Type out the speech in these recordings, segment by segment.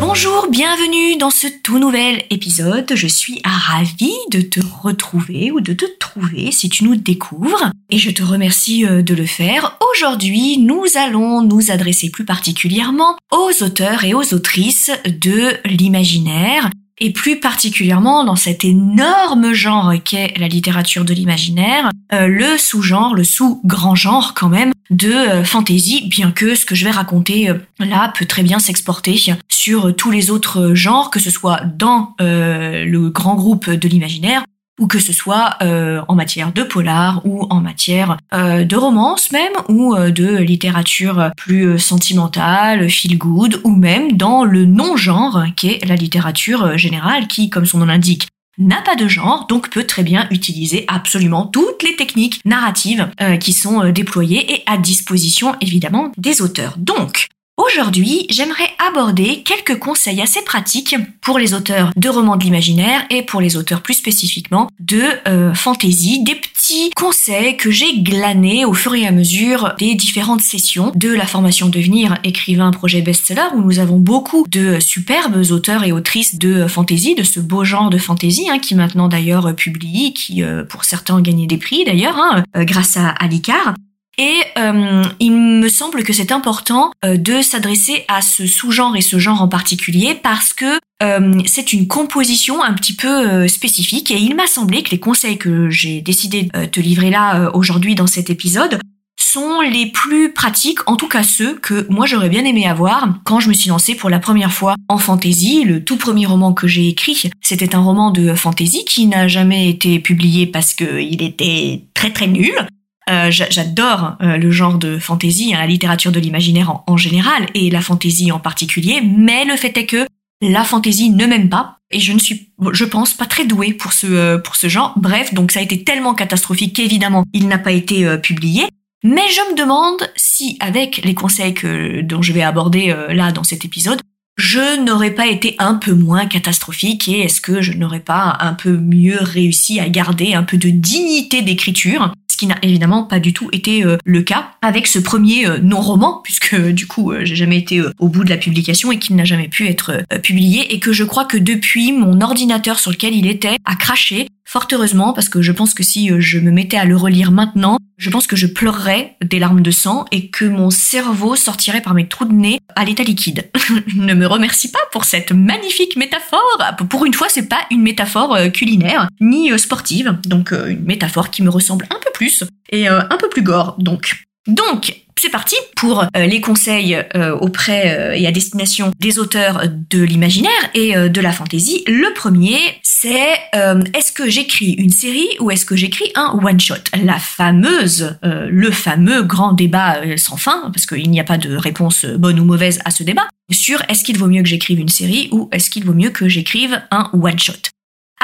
Bonjour, bienvenue dans ce tout nouvel épisode. Je suis ravie de te retrouver ou de te trouver si tu nous découvres. Et je te remercie euh, de le faire. Aujourd'hui, nous allons nous adresser plus particulièrement aux auteurs et aux autrices de l'imaginaire et plus particulièrement dans cet énorme genre qu'est la littérature de l'imaginaire, euh, le sous-genre, le sous-grand genre quand même de euh, fantasy, bien que ce que je vais raconter euh, là peut très bien s'exporter sur tous les autres genres, que ce soit dans le grand groupe de l'imaginaire ou que ce soit euh, en matière de polar ou en matière euh, de romance même ou euh, de littérature plus sentimentale, feel good ou même dans le non-genre qui est la littérature générale qui, comme son nom l'indique, n'a pas de genre, donc peut très bien utiliser absolument toutes les techniques narratives qui sont déployées et à disposition évidemment des auteurs. Donc, Aujourd'hui, j'aimerais aborder quelques conseils assez pratiques pour les auteurs de romans de l'imaginaire et pour les auteurs plus spécifiquement de euh, fantasy, des petits conseils que j'ai glanés au fur et à mesure des différentes sessions de la formation Devenir écrivain projet best-seller où nous avons beaucoup de superbes auteurs et autrices de fantasy, de ce beau genre de fantasy hein, qui maintenant d'ailleurs publie, qui euh, pour certains ont gagné des prix d'ailleurs hein, euh, grâce à Alicar. Et euh, il me semble que c'est important euh, de s'adresser à ce sous-genre et ce genre en particulier parce que euh, c'est une composition un petit peu spécifique et il m'a semblé que les conseils que j'ai décidé de te livrer là aujourd'hui dans cet épisode sont les plus pratiques, en tout cas ceux que moi j'aurais bien aimé avoir quand je me suis lancée pour la première fois en fantasy. Le tout premier roman que j'ai écrit, c'était un roman de fantasy qui n'a jamais été publié parce qu'il était très très nul. Euh, j'adore euh, le genre de fantasy, hein, la littérature de l'imaginaire en, général et la fantasy en particulier, mais le fait est que la fantasy ne m'aime pas et je ne suis, je pense, pas très douée pour ce euh, pour ce genre. Bref, donc ça a été tellement catastrophique qu'évidemment il n'a pas été publié. Mais je me demande si, avec les conseils que dont je vais aborder là dans cet épisode, je n'aurais pas été un peu moins catastrophique et est-ce que je n'aurais pas un peu mieux réussi à garder un peu de dignité d'écriture? Qui n'a évidemment pas du tout été euh, le cas avec ce premier euh, non-roman, puisque euh, du coup j'ai jamais été au bout de la publication et qu'il n'a jamais pu être publié, et que je crois que depuis mon ordinateur sur lequel il était a craché, fort heureusement, parce que je pense que si je me mettais à le relire maintenant, je pense que je pleurerais des larmes de sang et que mon cerveau sortirait par mes trous de nez à l'état liquide. ne me remercie pas pour cette magnifique métaphore. Pour une fois, c'est pas une métaphore culinaire ni sportive, donc une métaphore qui me ressemble un peu plus et euh, un peu plus gore. Donc, donc c'est parti pour euh, les conseils euh, auprès et à destination des auteurs de l'imaginaire et de la fantaisie. Le premier, c'est est-ce que j'écris une série ou est-ce que j'écris un one-shot? La fameuse, le fameux grand débat sans fin, parce qu'il n'y a pas de réponse bonne ou mauvaise à ce débat, sur est-ce qu'il vaut mieux que j'écrive une série ou est-ce qu'il vaut mieux que j'écrive un one-shot?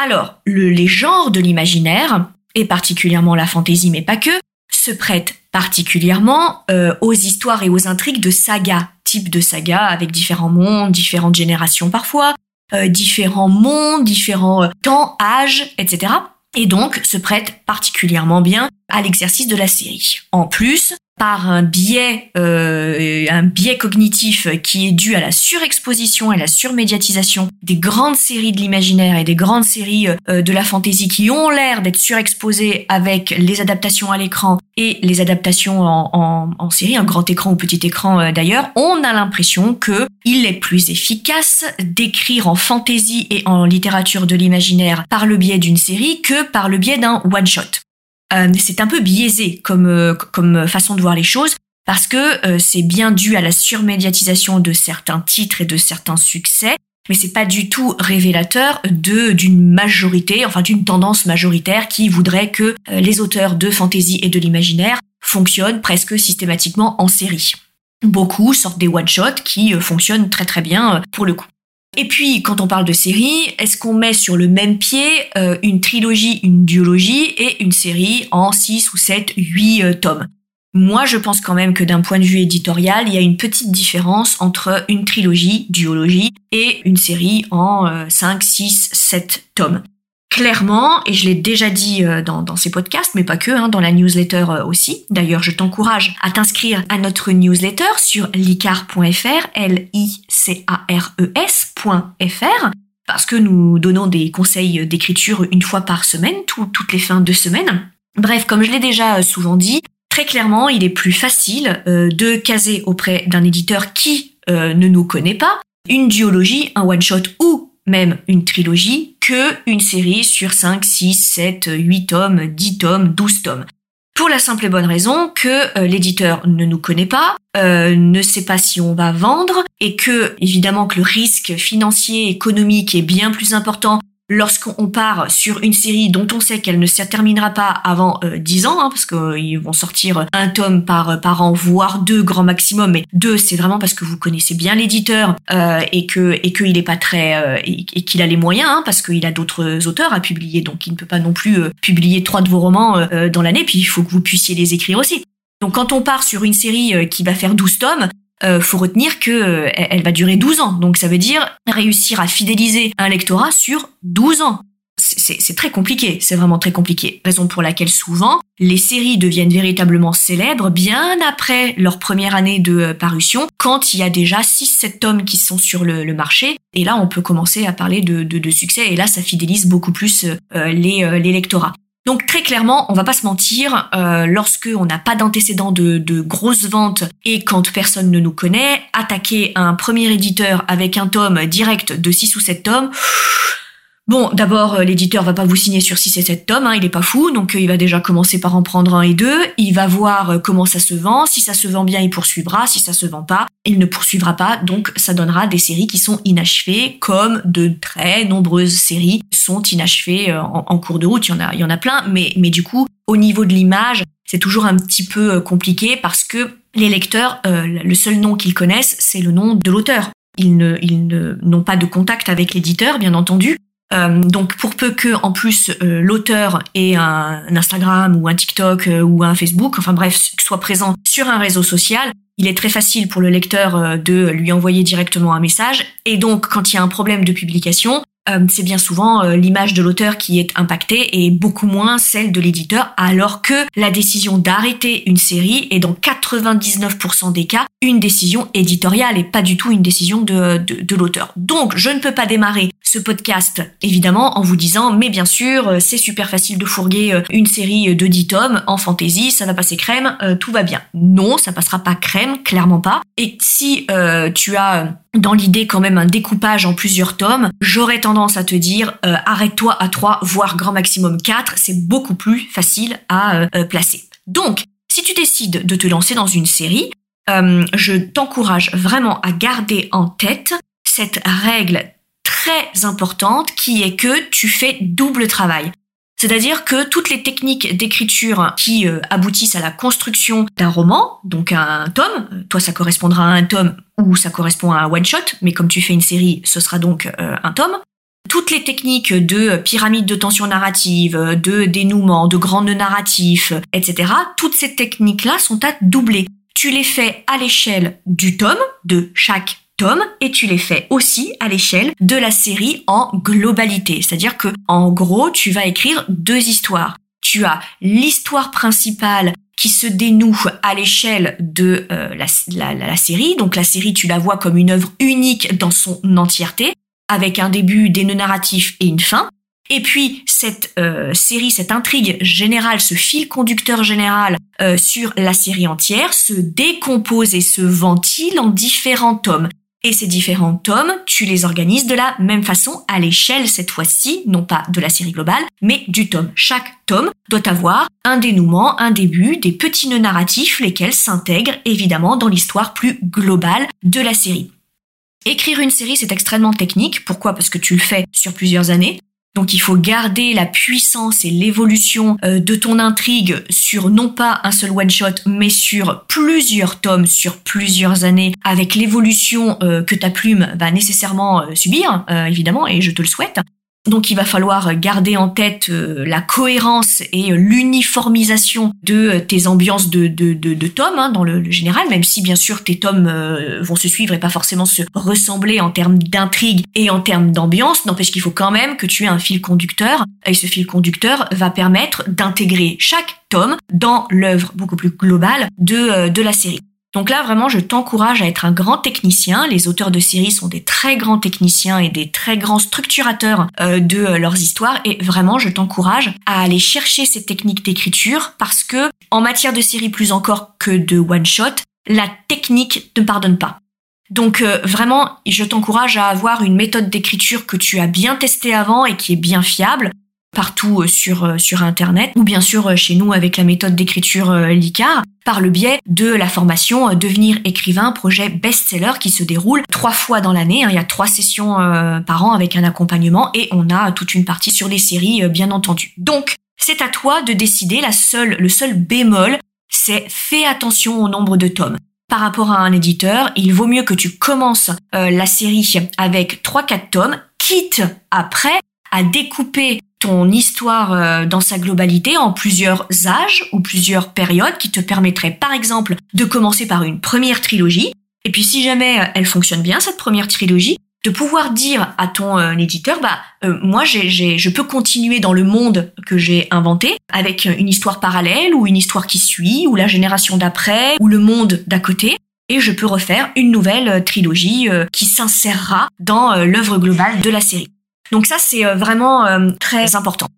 Alors, les genres de l'imaginaire, et particulièrement la fantaisie, mais pas que, se prête particulièrement euh, aux histoires et aux intrigues de sagas, type de sagas avec différents mondes, différentes générations parfois, euh, différents mondes, différents euh, temps, âges, etc. Et donc se prête particulièrement bien à l'exercice de la série. En plus, par un biais, euh, un biais cognitif qui est dû à la surexposition et la surmédiatisation des grandes séries de l'imaginaire et des grandes séries euh, de la fantaisie qui ont l'air d'être surexposées avec les adaptations à l'écran et les adaptations en, en, série, un grand écran ou petit écran euh, d'ailleurs, on a l'impression que il est plus efficace d'écrire en fantaisie et en littérature de l'imaginaire par le biais d'une série que par le biais d'un one shot. Euh, c'est un peu biaisé comme, euh, comme façon de voir les choses parce que euh, c'est bien dû à la surmédiatisation de certains titres et de certains succès, mais c'est pas du tout révélateur de d'une majorité, enfin d'une tendance majoritaire qui voudrait que les auteurs de fantasy et de l'imaginaire fonctionnent presque systématiquement en série. Beaucoup sortent des one-shots qui fonctionnent très très bien pour le coup. Et puis, quand on parle de série, est-ce qu'on met sur le même pied euh, une trilogie, une duologie et une série en 6 ou 7, 8 tomes? Moi, je pense quand même que d'un point de vue éditorial, il y a une petite différence entre une trilogie, duologie, et une série en 5, 6, 7 tomes clairement, et je l'ai déjà dit euh, dans, ces podcasts, mais pas que, hein, dans la newsletter euh, aussi. D'ailleurs, je t'encourage à t'inscrire à notre newsletter sur licar.fr, L-I-C-A-R-E-S.fr, parce que nous donnons des conseils d'écriture une fois par semaine, toutes les fins de semaine. Bref, comme je l'ai déjà euh, souvent dit, très clairement, il est plus facile de caser auprès d'un éditeur qui ne nous connaît pas une duologie, un one-shot ou même une trilogie, que une série sur 5, 6, 7, 8 tomes, 10 tomes, 12 tomes. Pour la simple et bonne raison que euh, l'éditeur ne nous connaît pas, euh, ne sait pas si on va vendre et que évidemment que le risque financier économique est bien plus important lorsqu'on part sur une série dont on sait qu'elle ne se terminera pas avant euh, 10 ans, hein, parce qu'ils vont sortir un tome par, par an, voire deux grand maximum, mais deux c'est vraiment parce que vous connaissez bien l'éditeur euh, et que et qu'il est pas très euh, et, qu'il a les moyens, hein, parce qu'il a d'autres auteurs à publier, donc il ne peut pas non plus euh, publier trois de vos romans euh, dans l'année, puis il faut que vous puissiez les écrire aussi. Donc quand on part sur une série qui va faire 12 tomes, euh, faut retenir que euh, elle va durer 12 ans. Donc ça veut dire réussir à fidéliser un lectorat sur 12 ans. C'est très compliqué, c'est vraiment très compliqué. Raison pour laquelle souvent les séries deviennent véritablement célèbres bien après leur première année de euh, parution, quand il y a déjà 6-7 tomes qui sont sur le, marché. Et là, on peut commencer à parler de, de, succès, et là, ça fidélise beaucoup plus euh, les, euh, les lectorats. Donc très clairement, on va pas se mentir, euh, lorsque on n'a pas d'antécédent de, de grosses ventes et quand personne ne nous connaît, attaquer un premier éditeur avec un tome direct de 6 ou 7 tomes, Bon, d'abord, euh, l'éditeur va pas vous signer sur 6 et 7 tomes, hein, il est pas fou, donc euh, il va déjà commencer par en prendre un et deux, il va voir euh, comment ça se vend, si ça se vend bien, il poursuivra, si ça se vend pas, il ne poursuivra pas, donc ça donnera des séries qui sont inachevées, comme de très nombreuses séries sont inachevées en, cours de route, il y en a, il y en a plein, mais, mais du coup, au niveau de l'image, c'est toujours un petit peu compliqué parce que les lecteurs, le seul nom qu'ils connaissent, c'est le nom de l'auteur. Ils ne, ils n'ont pas de contact avec l'éditeur, bien entendu. Euh, donc pour peu que en plus euh, l'auteur ait un, Instagram ou un TikTok euh, ou un Facebook, enfin bref, soit présent sur un réseau social, il est très facile pour le lecteur de lui envoyer directement un message. Et donc quand il y a un problème de publication, c'est bien souvent l'image de l'auteur qui est impactée et beaucoup moins celle de l'éditeur, alors que la décision d'arrêter une série est dans 99% des cas une décision éditoriale et pas du tout une décision de, de, l'auteur. Donc je ne peux pas démarrer ce podcast évidemment en vous disant mais bien sûr euh, c'est super facile de fourguer une série de 10 tomes en fantasy, ça va passer crème, tout va bien. Non, ça passera pas crème, clairement pas. Et si tu as dans l'idée quand même un découpage en plusieurs tomes, j'aurais tendance à te dire euh, arrête-toi à 3, voire grand maximum 4, c'est beaucoup plus facile à euh, euh, placer. Donc, si tu décides de te lancer dans une série, je t'encourage vraiment à garder en tête cette règle très importante qui est que tu fais double travail. C'est-à-dire que toutes les techniques d'écriture qui euh, aboutissent à la construction d'un roman, donc un tome, euh, toi ça correspondra à un tome ou ça correspond à un one-shot, mais comme tu fais une série, ce sera donc euh, un tome. Toutes les techniques de pyramide de tension narrative, de dénouement, de grand nœud narratif, etc., toutes ces techniques-là sont à doubler. Tu les fais à l'échelle du tome, de chaque tomes et tu les fais aussi à l'échelle de la série en globalité. C'est-à-dire que, en gros, tu vas écrire deux histoires. Tu as l'histoire principale qui se dénoue à l'échelle de euh, la, série. Donc la série, tu la vois comme une œuvre unique dans son entièreté, avec un début, des nœuds narratifs et une fin. Et puis cette euh, série, cette intrigue générale, ce fil conducteur général euh, sur la série entière se décompose et se ventile en différents tomes. Et ces différents tomes, tu les organises de la même façon à l'échelle cette fois-ci, non pas de la série globale, mais du tome. Chaque tome doit avoir un dénouement, un début, des petits nœuds narratifs, lesquels s'intègrent évidemment dans l'histoire plus globale de la série. Écrire une série, c'est extrêmement technique. Pourquoi? Parce que tu le fais sur plusieurs années. Donc il faut garder la puissance et l'évolution euh, de ton intrigue sur non pas un seul one shot, mais sur plusieurs tomes, sur plusieurs années, avec l'évolution euh, que ta plume va nécessairement euh, subir, évidemment, et je te le souhaite. Donc il va falloir garder en tête euh, la cohérence et euh, l'uniformisation de euh, tes ambiances de, de, de, tomes hein, dans le, général, même si bien sûr tes tomes vont se suivre et pas forcément se ressembler en termes d'intrigue et en termes d'ambiance, n'empêche qu'il faut quand même que tu aies un fil conducteur et ce fil conducteur va permettre d'intégrer chaque tome dans l'œuvre beaucoup plus globale de, de la série. Donc là, vraiment, je t'encourage à être un grand technicien. Les auteurs de séries sont des très grands techniciens et des très grands structurateurs euh, de euh, leurs histoires. Et vraiment, je t'encourage à aller chercher ces techniques d'écriture parce que, en matière de séries plus encore que de one-shot, la technique ne pardonne pas. Donc euh, vraiment, je t'encourage à avoir une méthode d'écriture que tu as bien testée avant et qui est bien fiable partout euh, sur, euh, sur Internet, ou bien sûr euh, chez nous avec la méthode d'écriture LICAR, par le biais de la formation Devenir écrivain, projet best-seller qui se déroule trois fois dans l'année. Hein. Il y a trois sessions par an avec un accompagnement et on a toute une partie sur les séries, bien entendu. Donc, c'est à toi de décider. La seule, le seul bémol, c'est fais attention au nombre de tomes. Par rapport à un éditeur, il vaut mieux que tu commences la série avec 3-4 tomes, quitte après à découper ton histoire euh, dans sa globalité en plusieurs âges ou plusieurs périodes qui te permettraient par exemple de commencer par une première trilogie et puis si jamais euh, elle fonctionne bien cette première trilogie de pouvoir dire à ton euh, éditeur bah moi j'ai, je peux continuer dans le monde que j'ai inventé avec une histoire parallèle ou une histoire qui suit ou la génération d'après ou le monde d'à côté et je peux refaire une nouvelle trilogie qui s'insérera dans l'œuvre globale de la série. Donc ça, c'est euh, vraiment euh, très important.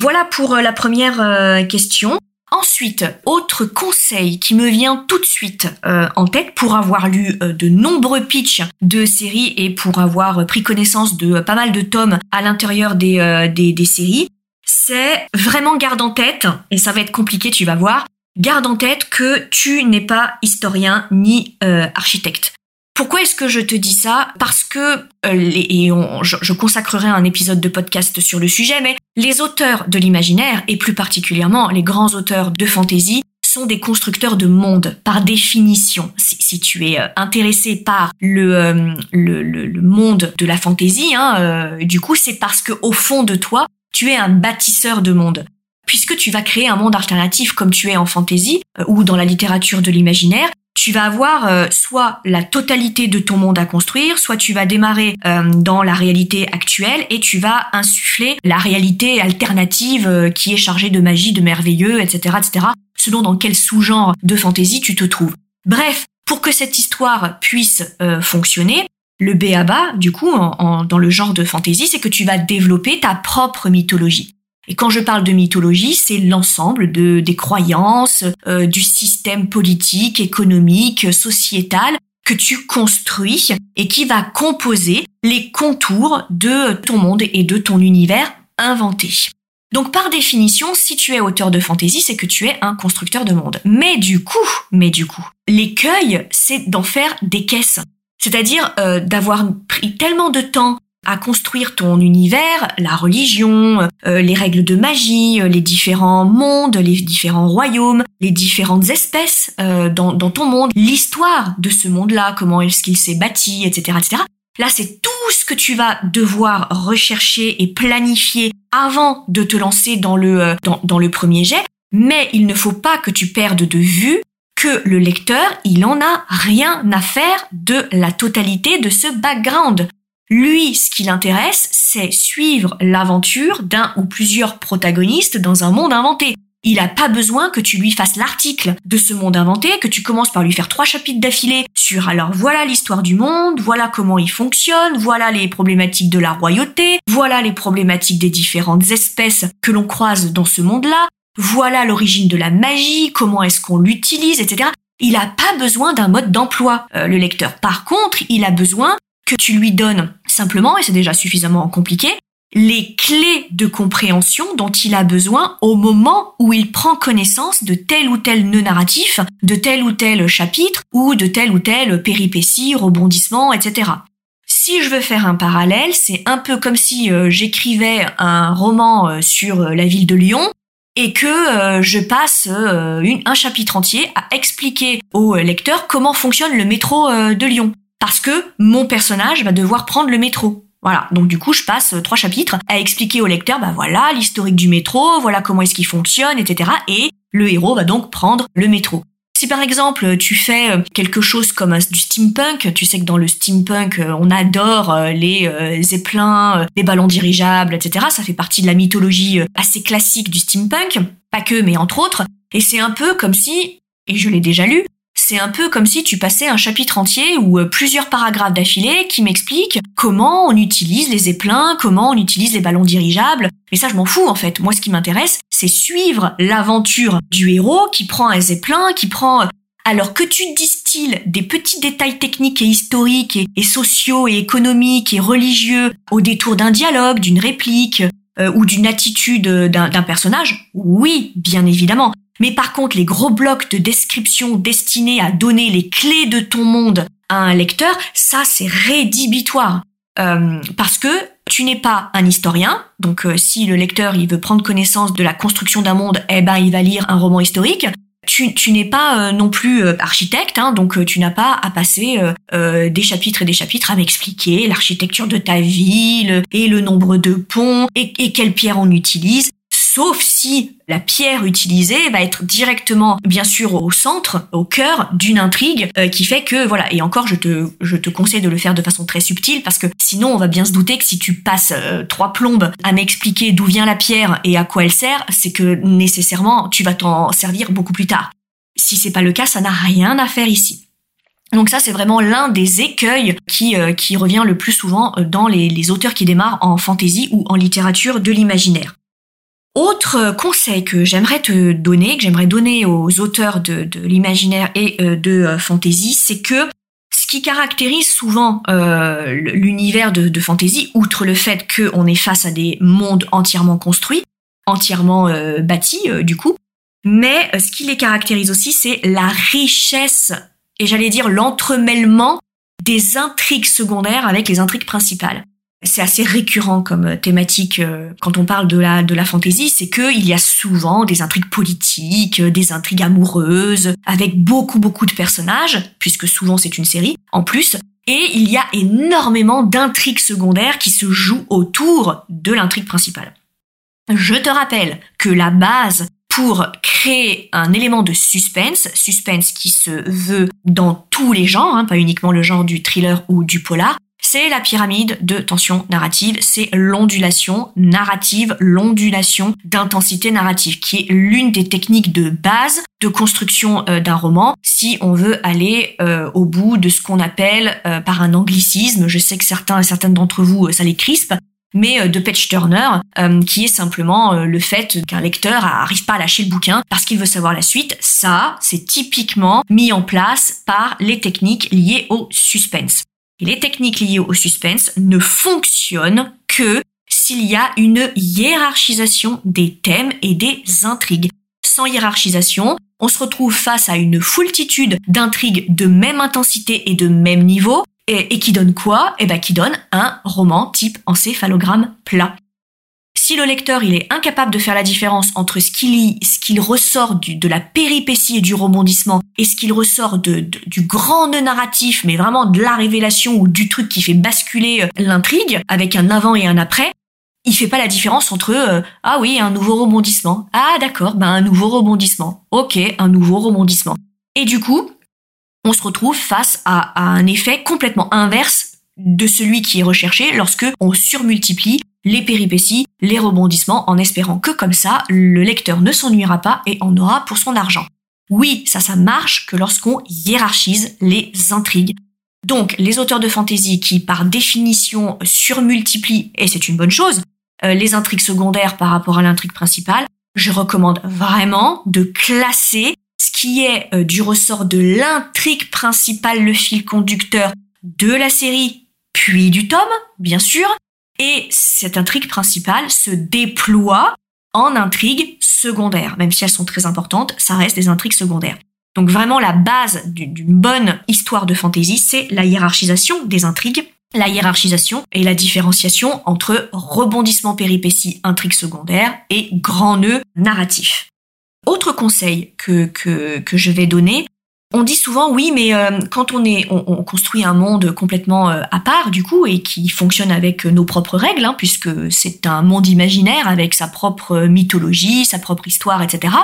Voilà pour euh, la première question. Ensuite, autre conseil qui me vient tout de suite en tête pour avoir lu de nombreux pitchs de séries et pour avoir pris connaissance de pas mal de tomes à l'intérieur des, séries, c'est vraiment garde en tête, et ça va être compliqué, tu vas voir, garde en tête que tu n'es pas historien ni architecte. Pourquoi est-ce que je te dis ça? Parce que, euh, et je, consacrerai un épisode de podcast sur le sujet, mais les auteurs de l'imaginaire, et plus particulièrement les grands auteurs de fantasy, sont des constructeurs de monde par définition. Si, tu es euh, intéressé par euh, le, le, monde de la fantaisie, hein, du coup, c'est parce que au fond de toi, tu es un bâtisseur de monde. Puisque tu vas créer un monde alternatif comme tu es en fantaisie ou dans la littérature de l'imaginaire, tu vas avoir euh, soit la totalité de ton monde à construire, soit tu vas démarrer euh, dans la réalité actuelle et tu vas insuffler la réalité alternative euh, qui est chargée de magie, de merveilleux, etc., etc., selon dans quel sous-genre de fantaisie tu te trouves. Bref, pour que cette histoire puisse fonctionner, le B.A.B.A., du coup, dans le genre de fantaisie, c'est que tu vas développer ta propre mythologie. Et quand je parle de mythologie, c'est l'ensemble de des croyances, euh, du système politique, économique, sociétal que tu construis et qui va composer les contours de ton monde et de ton univers inventé. Donc par définition, si tu es auteur de fantasy, c'est que tu es un constructeur de monde. Mais du coup, mais du coup, l'écueil, c'est d'en faire des caisses. C'est-à-dire euh, d'avoir pris tellement de temps à construire ton univers, la religion, euh, les règles de magie, euh, les différents mondes, les différents royaumes, les différentes espèces euh, dans, dans, ton monde, l'histoire de ce monde-là, comment est-ce qu'il s'est bâti, etc., etc. Là, c'est tout ce que tu vas devoir rechercher et planifier avant de te lancer dans le, dans, dans le premier jet. Mais il ne faut pas que tu perdes de vue que le lecteur, il en a rien à faire de la totalité de ce background. Lui, ce qui l'intéresse, c'est suivre l'aventure d'un ou plusieurs protagonistes dans un monde inventé. Il n'a pas besoin que tu lui fasses l'article de ce monde inventé, que tu commences par lui faire trois chapitres d'affilée sur alors voilà l'histoire du monde, voilà comment il fonctionne, voilà les problématiques de la royauté, voilà les problématiques des différentes espèces que l'on croise dans ce monde-là, voilà l'origine de la magie, comment est-ce qu'on l'utilise, etc. Il n'a pas besoin d'un mode d'emploi, euh, le lecteur. Par contre, il a besoin que tu lui donnes et c'est déjà suffisamment compliqué, les clés de compréhension dont il a besoin au moment où il prend connaissance de tel ou tel nœud narratif, de tel ou tel chapitre, ou de tel ou tel péripétie, rebondissement, etc. Si je veux faire un parallèle, c'est un peu comme si euh, j'écrivais un roman euh, sur la ville de Lyon et que je passe un chapitre entier à expliquer au lecteur comment fonctionne le métro de Lyon. Parce que mon personnage va devoir prendre le métro. Voilà, donc du coup je passe trois chapitres à expliquer au lecteur, bah voilà l'historique du métro, voilà comment est-ce qu'il fonctionne, etc. Et le héros va donc prendre le métro. Si par exemple tu fais euh, quelque chose comme du steampunk, tu sais que dans le steampunk euh, on adore euh, les zeppelins, les ballons dirigeables, etc. Ça fait partie de la mythologie assez classique du steampunk, pas que mais entre autres. Et c'est un peu comme si, et je l'ai déjà lu, c'est un peu comme si tu passais un chapitre entier ou plusieurs paragraphes d'affilée qui m'expliquent comment on utilise les zeppelins, comment on utilise les ballons dirigeables. Mais ça, je m'en fous en fait. Moi, ce qui m'intéresse, c'est suivre l'aventure du héros qui prend un zeppelin, qui prend alors que tu distilles des petits détails techniques et historiques et, sociaux et économiques et religieux au détour d'un dialogue, d'une réplique euh, ou d'une attitude d'un personnage, oui, bien évidemment. Mais par contre, les gros blocs de description destinés à donner les clés de ton monde à un lecteur, ça c'est rédhibitoire. Euh, parce que tu n'es pas un historien, donc euh, si le lecteur il veut prendre connaissance de la construction d'un monde, eh ben il va lire un roman historique. Tu, tu n'es pas euh, non plus architecte, hein, donc tu n'as pas à passer des chapitres et des chapitres à m'expliquer l'architecture de ta ville et le nombre de ponts et, et quelles pierres on utilise sauf si la pierre utilisée va être directement, bien sûr, au centre, au cœur d'une intrigue euh, qui fait que, voilà, et encore, je te, je te conseille de le faire de façon très subtile parce que sinon, on va bien se douter que si tu passes euh, trois plombes à m'expliquer d'où vient la pierre et à quoi elle sert, c'est que nécessairement, tu vas t'en servir beaucoup plus tard. Si c'est pas le cas, ça n'a rien à faire ici. Donc ça, c'est vraiment l'un des écueils qui, euh, qui revient le plus souvent dans les, les auteurs qui démarrent en fantasy ou en littérature de l'imaginaire. Autre conseil que j'aimerais te donner, que j'aimerais donner aux auteurs de, l'imaginaire et euh, de euh, fantasy, c'est que ce qui caractérise souvent euh, l'univers de, de, fantasy, outre le fait qu'on est face à des mondes entièrement construits, entièrement bâtis du coup, mais ce qui les caractérise aussi, c'est la richesse et j'allais dire l'entremêlement des intrigues secondaires avec les intrigues principales c'est assez récurrent comme euh, thématique euh, quand on parle de la de fantaisie, c'est que il y a souvent des intrigues politiques, euh, des intrigues amoureuses avec beaucoup beaucoup de personnages puisque souvent c'est une série en plus et il y a énormément d'intrigues secondaires qui se jouent autour de l'intrigue principale. Je te rappelle que la base pour créer un élément de suspense, suspense qui se veut dans tous les genres, hein, pas uniquement le genre du thriller ou du polar, c'est la pyramide de tension narrative, c'est l'ondulation narrative, l'ondulation d'intensité narrative, qui est l'une des techniques de base de construction euh, d'un roman si on veut aller euh, au bout de ce qu'on appelle euh, par un anglicisme, je sais que certains certaines d'entre vous ça les crispe, mais de Patch Turner, qui est simplement le fait qu'un lecteur arrive pas à lâcher le bouquin parce qu'il veut savoir la suite. Ça, c'est typiquement mis en place par les techniques liées au suspense. Et les techniques liées au suspense ne fonctionnent que s'il y a une hiérarchisation des thèmes et des intrigues. Sans hiérarchisation, on se retrouve face à une foultitude d'intrigues de même intensité et de même niveau, et, qui donne quoi? Eh ben, qui donne un roman type encéphalogramme plat si le lecteur il est incapable de faire la différence entre ce qu'il lit, ce qu'il ressort de la péripétie et du rebondissement, et ce qu'il ressort du grand nœud narratif, mais vraiment de la révélation ou du truc qui fait basculer euh, l'intrigue, avec un avant et un après, il fait pas la différence entre euh, ah oui un nouveau rebondissement, ah d'accord ben un nouveau rebondissement, ok un nouveau rebondissement. Et du coup, on se retrouve face à un effet complètement inverse de celui qui est recherché lorsque on surmultiplie les péripéties, les rebondissements, en espérant que comme ça, le lecteur ne s'ennuiera pas et en aura pour son argent. Oui, ça, ça marche que lorsqu'on hiérarchise les intrigues. Donc, les auteurs de fantasy qui, par définition, surmultiplient, et c'est une bonne chose, euh, les intrigues secondaires par rapport à l'intrigue principale, je recommande vraiment de classer ce qui est euh, du ressort de l'intrigue principale, le fil conducteur de la série, puis du tome, bien sûr, et cette intrigue principale se déploie en intrigues secondaires. Même si elles sont très importantes, ça reste des intrigues secondaires. Donc vraiment la base d'une bonne histoire de fantasy, c'est la hiérarchisation des intrigues la hiérarchisation et la différenciation entre rebondissement péripéties intrigue secondaire et grand nœud narratif. Autre conseil que, que, que je vais donner, on dit souvent oui, mais euh, quand on est, on, construit un monde complètement euh, à part du coup et qui fonctionne avec nos propres règles, hein, puisque c'est un monde imaginaire avec sa propre mythologie, sa propre histoire, etc.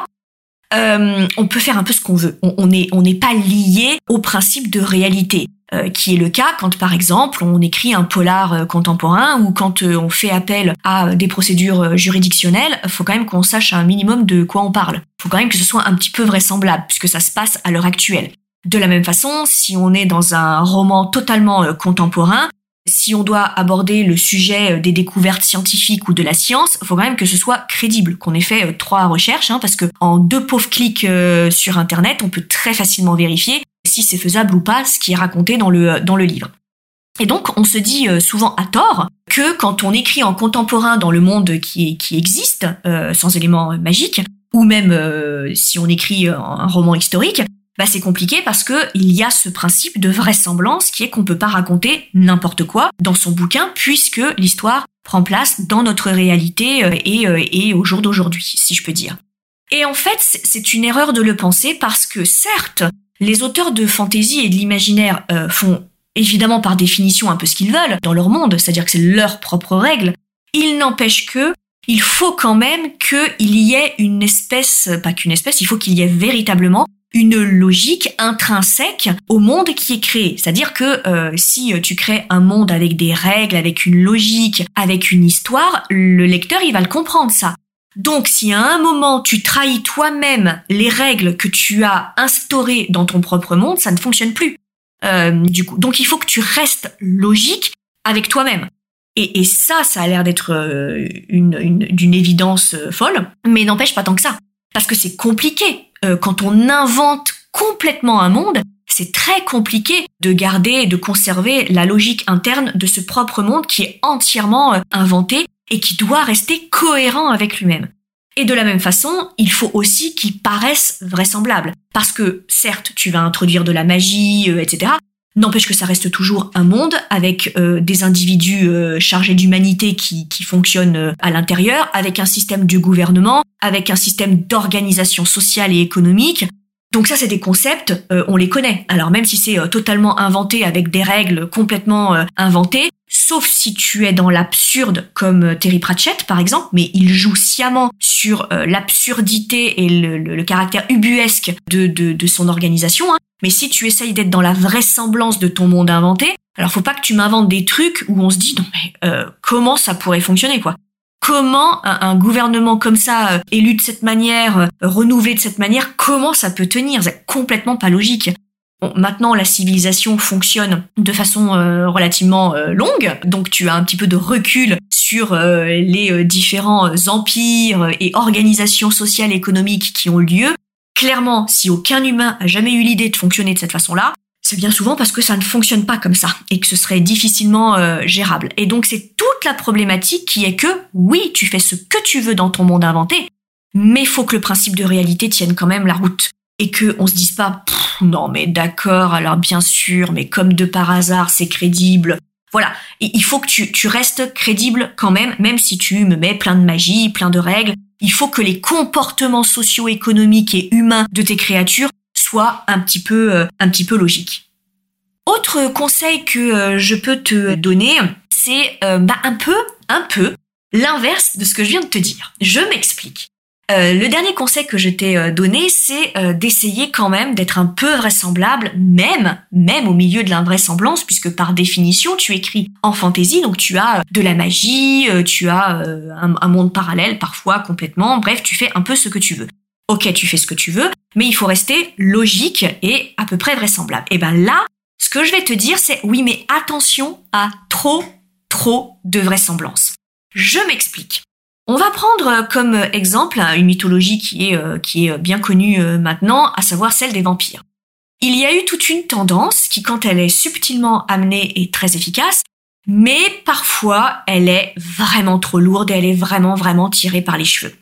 Euh, on peut faire un peu ce qu'on veut. On n'est on pas lié au principe de réalité. Euh, qui est le cas quand par exemple on écrit un polar euh, contemporain ou quand euh, on fait appel à des procédures juridictionnelles, faut quand même qu'on sache un minimum de quoi on parle. Faut quand même que ce soit un petit peu vraisemblable puisque ça se passe à l'heure actuelle. De la même façon, si on est dans un roman totalement contemporain, si on doit aborder le sujet des découvertes scientifiques ou de la science, faut quand même que ce soit crédible, qu'on ait fait trois recherches, hein, parce que en deux pauvres clics sur Internet, on peut très facilement vérifier si c'est faisable ou pas ce qui est raconté dans le, dans le livre. Et donc, on se dit euh, souvent à tort que quand on écrit en contemporain dans le monde qui, qui existe, euh, sans éléments magiques, ou même euh, si on écrit un roman historique, bah c'est compliqué parce que il y a ce principe de vraisemblance qui est qu'on peut pas raconter n'importe quoi dans son bouquin puisque l'histoire prend place dans notre réalité et, et au jour d'aujourd'hui, si je peux dire. Et en fait, c'est une erreur de le penser parce que certes, les auteurs de fantaisie et de l'imaginaire euh, font évidemment par définition un peu ce qu'ils veulent dans leur monde, c'est-à-dire que c'est leur propre règle. Il n'empêche que il faut quand même qu'il y ait une espèce, pas qu'une espèce, il faut qu'il y ait véritablement une logique intrinsèque au monde qui est créé. C'est-à-dire que euh, si tu crées un monde avec des règles, avec une logique, avec une histoire, le lecteur il va le comprendre ça. Donc si à un moment tu trahis toi-même les règles que tu as instaurées dans ton propre monde, ça ne fonctionne plus. Euh, du coup, donc il faut que tu restes logique avec toi-même. Et, ça, ça a l'air d'être euh, une, d'une évidence euh, folle, mais n'empêche pas tant que ça. Parce que c'est compliqué. Quand on invente complètement un monde, c'est très compliqué de garder et de conserver la logique interne de ce propre monde qui est entièrement inventé et qui doit rester cohérent avec lui-même. Et de la même façon, il faut aussi qu'il paraisse vraisemblable. Parce que, certes, tu vas introduire de la magie, euh, etc. N'empêche que ça reste toujours un monde avec euh, des individus euh, chargés d'humanité qui, qui fonctionnent à l'intérieur, avec un système du gouvernement, avec un système d'organisation sociale et économique. Donc ça, c'est des concepts, on les connaît. Alors même si c'est totalement inventé avec des règles complètement inventées, sauf si tu es dans l'absurde comme euh, Terry Pratchett par exemple, mais il joue sciemment sur euh, l'absurdité et le, caractère ubuesque de, son organisation. Hein. Mais si tu essayes d'être dans la vraisemblance de ton monde inventé, alors faut pas que tu m'inventes des trucs où on se dit non mais euh, comment ça pourrait fonctionner quoi? Comment un, gouvernement comme ça, élu de cette manière, renouvelé de cette manière, comment ça peut tenir? C'est complètement pas logique maintenant, la civilisation fonctionne de façon euh, relativement euh, longue, donc tu as un petit peu de recul sur euh, les différents empires et organisations sociales et économiques qui ont lieu. Clairement, si aucun humain a jamais eu l'idée de fonctionner de cette façon-là, c'est bien souvent parce que ça ne fonctionne pas comme ça et que ce serait difficilement gérable. Et donc c'est toute la problématique qui est que oui, tu fais ce que tu veux dans ton monde inventé, mais faut que le principe de réalité tienne quand même la route et que on se dise pas non mais d'accord alors bien sûr mais comme de par hasard c'est crédible. Voilà. Il faut que tu, restes crédible quand même même si tu me mets plein de magie plein de règles. Il faut que les comportements socio-économiques et humains de tes créatures soient un petit peu euh, un petit peu logiques. Autre conseil que euh, je peux te donner c'est euh, bah, un peu un peu l'inverse de ce que je viens de te dire. Je m'explique euh, le dernier conseil que je t'ai euh, donné, c'est euh, d'essayer quand même d'être un peu vraisemblable, même, même au milieu de l'invraisemblance, puisque par définition, tu écris en fantaisie, donc tu as de la magie, tu as un, monde parallèle parfois complètement, bref, tu fais un peu ce que tu veux. Ok, tu fais ce que tu veux, mais il faut rester logique et à peu près vraisemblable. Et ben là, ce que je vais te dire, c'est oui, mais attention à trop, trop de vraisemblance. Je m'explique. On va prendre comme exemple une mythologie qui est, euh, bien connue euh, maintenant, à savoir celle des vampires. Il y a eu toute une tendance qui, quand elle est subtilement amenée, est très efficace, mais parfois elle est vraiment trop lourde et elle est vraiment, vraiment tirée par les cheveux.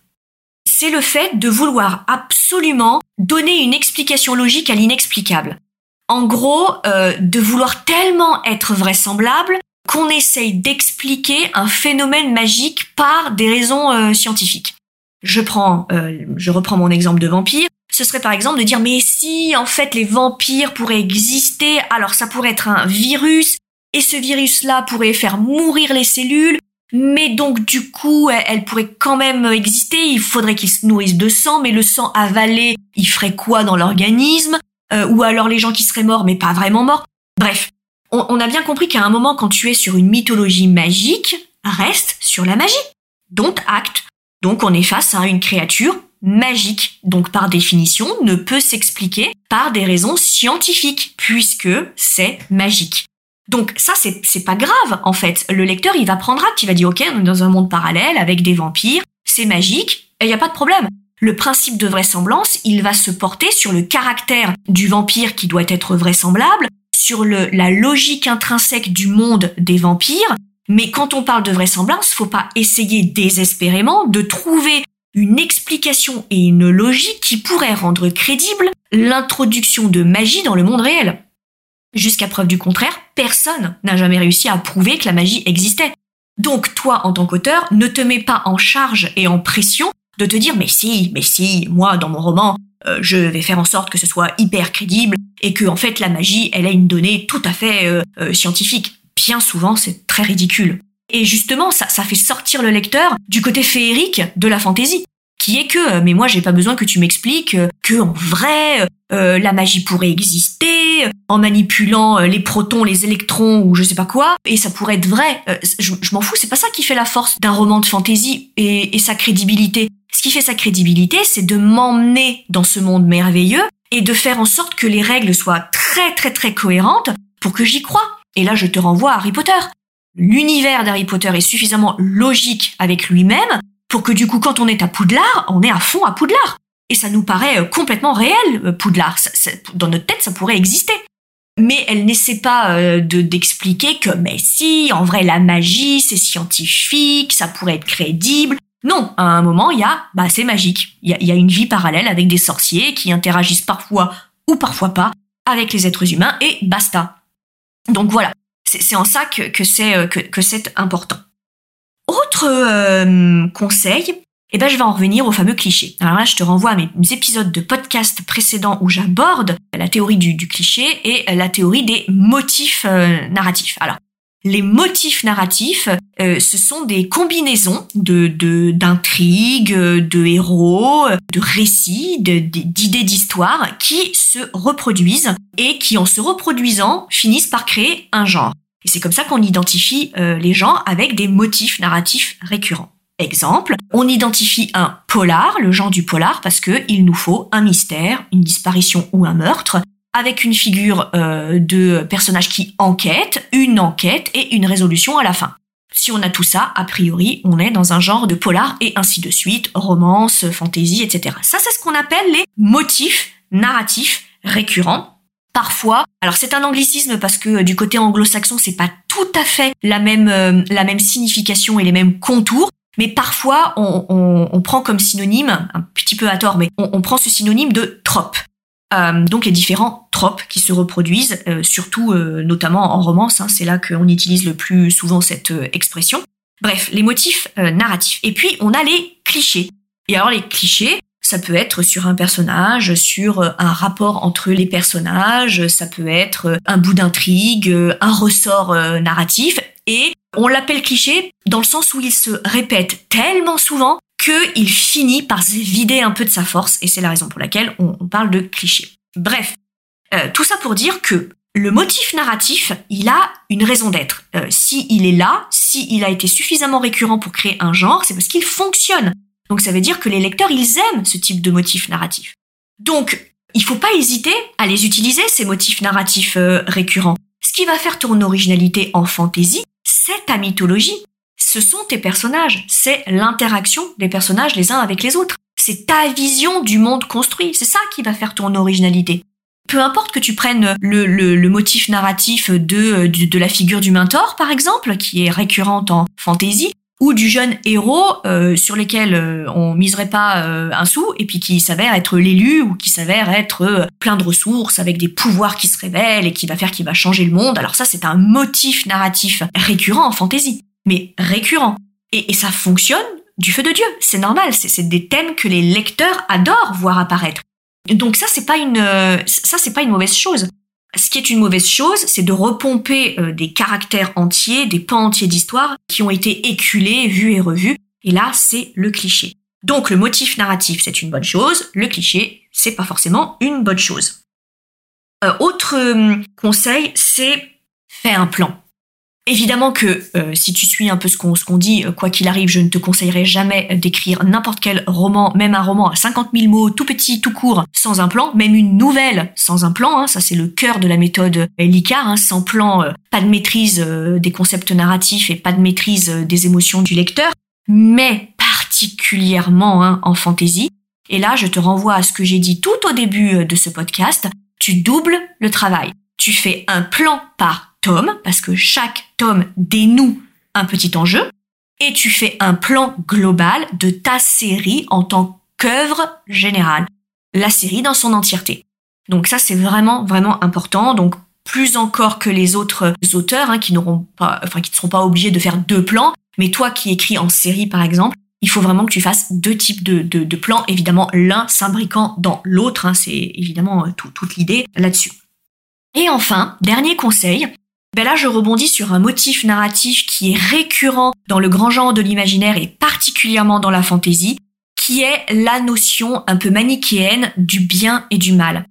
C'est le fait de vouloir absolument donner une explication logique à l'inexplicable. En gros, euh, de vouloir tellement être vraisemblable qu'on essaye d'expliquer un phénomène magique par des raisons euh, scientifiques. Je prends, euh, je reprends mon exemple de vampire. Ce serait par exemple de dire mais si en fait les vampires pourraient exister, alors ça pourrait être un virus et ce virus-là pourrait faire mourir les cellules, mais donc du coup elle, pourrait quand même exister. Il faudrait qu'ils se nourrissent de sang, mais le sang avalé, il ferait quoi dans l'organisme? Euh, Ou alors les gens qui seraient morts mais pas vraiment morts? Bref, on, a bien compris qu'à un moment, quand tu es sur une mythologie magique, reste sur la magie. Don't act. Donc on est face à une créature magique, donc par définition ne peut s'expliquer par des raisons scientifiques, puisque c'est magique. Donc ça c'est pas grave en fait. Le lecteur il va prendre acte, il va dire ok on est dans un monde parallèle avec des vampires, c'est magique, et il y a pas de problème. Le principe de vraisemblance, il va se porter sur le caractère du vampire qui doit être vraisemblable, sur la logique intrinsèque du monde des vampires, mais quand on parle de vraisemblance, faut pas essayer désespérément de trouver une explication et une logique qui pourrait rendre crédible l'introduction de magie dans le monde réel. Jusqu'à preuve du contraire, personne n'a jamais réussi à prouver que la magie existait. Donc toi, en tant qu'auteur, ne te mets pas en charge et en pression de te dire mais si, mais si, moi dans mon roman, euh, je vais faire en sorte que ce soit hyper crédible et que en fait la magie, elle a une donnée tout à fait euh, euh, scientifique. Bien souvent, c'est très ridicule. Et justement, ça, ça fait sortir le lecteur du côté féerique de la fantaisie qui est que, mais moi j'ai pas besoin que tu m'expliques que en vrai la magie pourrait exister en manipulant les protons, les électrons ou je sais pas quoi, et ça pourrait être vrai. je, m'en fous, c'est pas ça qui fait la force d'un roman de fantaisie et, et sa crédibilité. Ce qui fait sa crédibilité, c'est de m'emmener dans ce monde merveilleux et de faire en sorte que les règles soient très très très cohérentes pour que j'y croie. Et là, je te renvoie à Harry Potter. L'univers d'Harry Potter est suffisamment logique avec lui-même pour que du coup, quand on est à Poudlard, on est à fond à Poudlard. Et ça nous paraît euh, complètement réel, euh, Poudlard. dans notre tête, ça pourrait exister. Mais elle n'essaie pas euh, de d'expliquer que, mais si, en vrai, la magie, c'est scientifique, ça pourrait être crédible. Non, à un moment, il y a, bah, c'est magique. Il y a, une vie parallèle avec des sorciers qui interagissent parfois ou parfois pas avec les êtres humains et basta. Donc voilà, c'est en ça que, c'est important. Autre euh, conseil, eh ben je vais en revenir au fameux cliché. Alors là, je te renvoie à mes épisodes de podcast précédents où j'aborde la théorie du, cliché et la théorie des motifs euh, narratifs. Alors, les motifs narratifs, euh, ce sont des combinaisons de d'intrigues, de, héros, de récits, d'idées d'histoire qui se reproduisent et qui, en se reproduisant, finissent par créer un genre. Et c'est comme ça qu'on identifie euh, les gens avec des motifs narratifs récurrents. Exemple, on identifie un polar, le genre du polar, parce que il nous faut un mystère, une disparition ou un meurtre avec une figure euh, de personnage qui enquête, une enquête et une résolution à la fin. Si on a tout ça, a priori, on est dans un genre de polar et ainsi de suite, romance, fantasy, etc. Ça, c'est ce qu'on appelle les motifs narratifs récurrents. Parfois, alors c'est un anglicisme parce que euh, du côté anglo-saxon, c'est pas tout à fait la même euh, la même signification et les mêmes contours. Mais parfois, on, prend comme synonyme, un petit peu à tort, mais on, on prend ce synonyme de trope. Euh, donc les différents tropes qui se reproduisent, euh, surtout euh, notamment en romance, hein, c'est là qu'on utilise le plus souvent cette expression. Bref, les motifs narratifs. Et puis on a les clichés. Et alors les clichés, ça peut être sur un personnage, sur un rapport entre les personnages, ça peut être un bout d'intrigue, un ressort narratif. Et on l'appelle cliché dans le sens où il se répète tellement souvent qu'il finit par se vider un peu de sa force, et c'est la raison pour laquelle on, parle de cliché. Bref, euh, tout ça pour dire que le motif narratif, il a une raison d'être. Euh, si est là, si il a été suffisamment récurrent pour créer un genre, c'est parce qu'il fonctionne. Donc ça veut dire que les lecteurs, ils aiment ce type de motif narratif. Donc, il faut pas hésiter à les utiliser, ces motifs narratifs euh, récurrents. Ce qui va faire ton originalité en fantaisie, c'est ta mythologie ce sont tes personnages, c'est l'interaction des personnages les uns avec les autres. C'est ta vision du monde construit, c'est ça qui va faire ton originalité. Peu importe que tu prennes le, motif narratif de, de, la figure du mentor, par exemple, qui est récurrente en fantasy, ou du jeune héros euh, sur lesquels euh, on miserait pas euh, un sou et puis qui s'avère être l'élu ou qui s'avère être plein de ressources avec des pouvoirs qui se révèlent et qui va faire qu'il va changer le monde. Alors ça c'est un motif narratif récurrent en fantasy, mais récurrent et, et ça fonctionne du feu de Dieu. C'est normal, c'est des thèmes que les lecteurs adorent voir apparaître. Donc ça c'est pas ça c'est pas une mauvaise chose. Ce qui est une mauvaise chose, c'est de repomper euh, des caractères entiers, des pans entiers d'histoire qui ont été éculés, vus et revus. Et là, c'est le cliché. Donc le motif narratif, c'est une bonne chose. Le cliché, c'est pas forcément une bonne chose. Euh, autre euh, conseil, c'est faire un plan. Évidemment que euh, si tu suis un peu ce qu'on dit, euh, quoi qu'il arrive, je ne te conseillerais jamais d'écrire n'importe quel roman, même un roman à 50 000 mots, tout petit, tout court, sans un plan, même une nouvelle sans un plan. Hein, ça c'est le cœur de la méthode Licard. Hein, sans plan, euh, pas de maîtrise des concepts narratifs et pas de maîtrise des émotions du lecteur, mais particulièrement hein, en fantaisie. Et là, je te renvoie à ce que j'ai dit tout au début de ce podcast. Tu doubles le travail. Tu fais un plan par tome, parce que chaque tome dénoue un petit enjeu, et tu fais un plan global de ta série en tant qu'œuvre générale. La série dans son entièreté. Donc ça, c'est vraiment, vraiment important. Donc, plus encore que les autres auteurs, hein, qui n'auront pas, enfin, qui ne seront pas obligés de faire deux plans. Mais toi qui écris en série, par exemple, il faut vraiment que tu fasses deux types de, de, plans, évidemment l'un s'imbriquant dans l'autre, hein, c'est évidemment euh, toute l'idée là-dessus. Et enfin, dernier conseil, ben là je rebondis sur un motif narratif qui est récurrent dans le grand genre de l'imaginaire et particulièrement dans la fantaisie, qui est la notion un peu manichéenne du bien et du mal.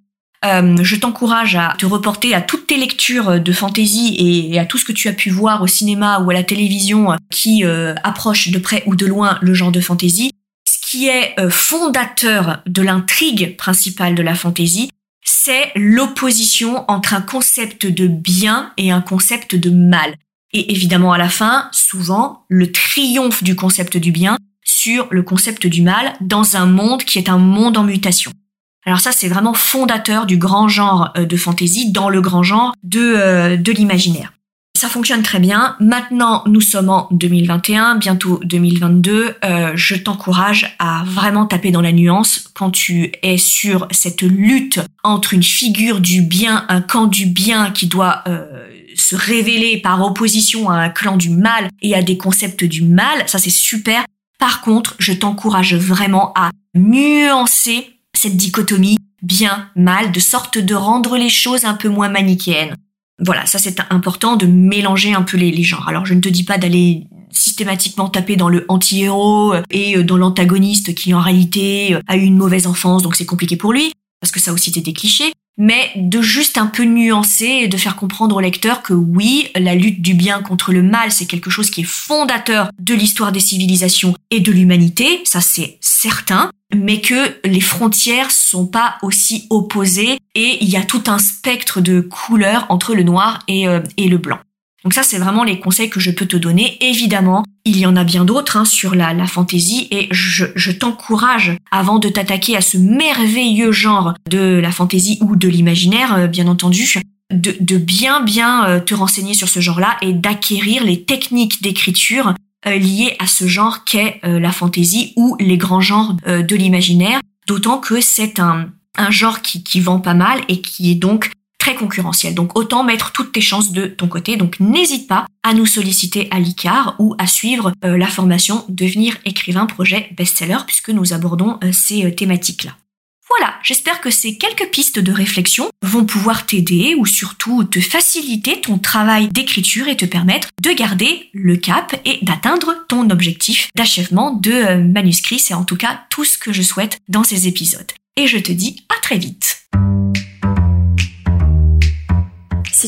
Euh, je t'encourage à te reporter à toutes tes lectures de fantaisie et, à tout ce que tu as pu voir au cinéma ou à la télévision qui euh, approche de près ou de loin le genre de fantaisie. Ce qui est euh, fondateur de l'intrigue principale de la fantaisie, c'est l'opposition entre un concept de bien et un concept de mal. Et évidemment, à la fin, souvent, le triomphe du concept du bien sur le concept du mal dans un monde qui est un monde en mutation. Alors ça, c'est vraiment fondateur du grand genre euh, de fantasy dans le grand genre de, euh, de l'imaginaire ça fonctionne très bien. Maintenant, nous sommes en 2021, bientôt 2022. Euh, je t'encourage à vraiment taper dans la nuance quand tu es sur cette lutte entre une figure du bien, un camp du bien qui doit euh, se révéler par opposition à un clan du mal et à des concepts du mal. Ça, c'est super. Par contre, je t'encourage vraiment à nuancer cette dichotomie bien-mal, de sorte de rendre les choses un peu moins manichéennes. Voilà, ça c'est important de mélanger un peu les, genres. Alors je ne te dis pas d'aller systématiquement taper dans le anti-héros et euh, dans l'antagoniste qui en réalité euh, a eu une mauvaise enfance donc c'est compliqué pour lui parce que ça aussi c'était des clichés mais de juste un peu nuancer et de faire comprendre au lecteur que oui, la lutte du bien contre le mal, c'est quelque chose qui est fondateur de l'histoire des civilisations et de l'humanité, ça c'est certain, mais que les frontières sont pas aussi opposées et il y a tout un spectre de couleurs entre le noir et, euh, et le blanc. Donc ça, c'est vraiment les conseils que je peux te donner. Évidemment, il y en a bien d'autres hein, sur la, la fantaisie et je, t'encourage, avant de t'attaquer à ce merveilleux genre de la fantaisie ou de l'imaginaire, euh, bien entendu, de, de, bien bien euh, te renseigner sur ce genre-là et d'acquérir les techniques d'écriture euh, liées à ce genre qu'est la fantaisie ou les grands genres de l'imaginaire, d'autant que c'est un, un genre qui, qui vend pas mal et qui est donc concurrentiel. Donc autant mettre toutes tes chances de ton côté. Donc n'hésite pas à nous solliciter à l'ICAR ou à suivre euh, la formation Devenir écrivain projet best-seller puisque nous abordons euh, ces euh, thématiques-là. Voilà, j'espère que ces quelques pistes de réflexion vont pouvoir t'aider ou surtout te faciliter ton travail d'écriture et te permettre de garder le cap et d'atteindre ton objectif d'achèvement de manuscrit. C'est en tout cas tout ce que je souhaite dans ces épisodes. Et je te dis à très vite.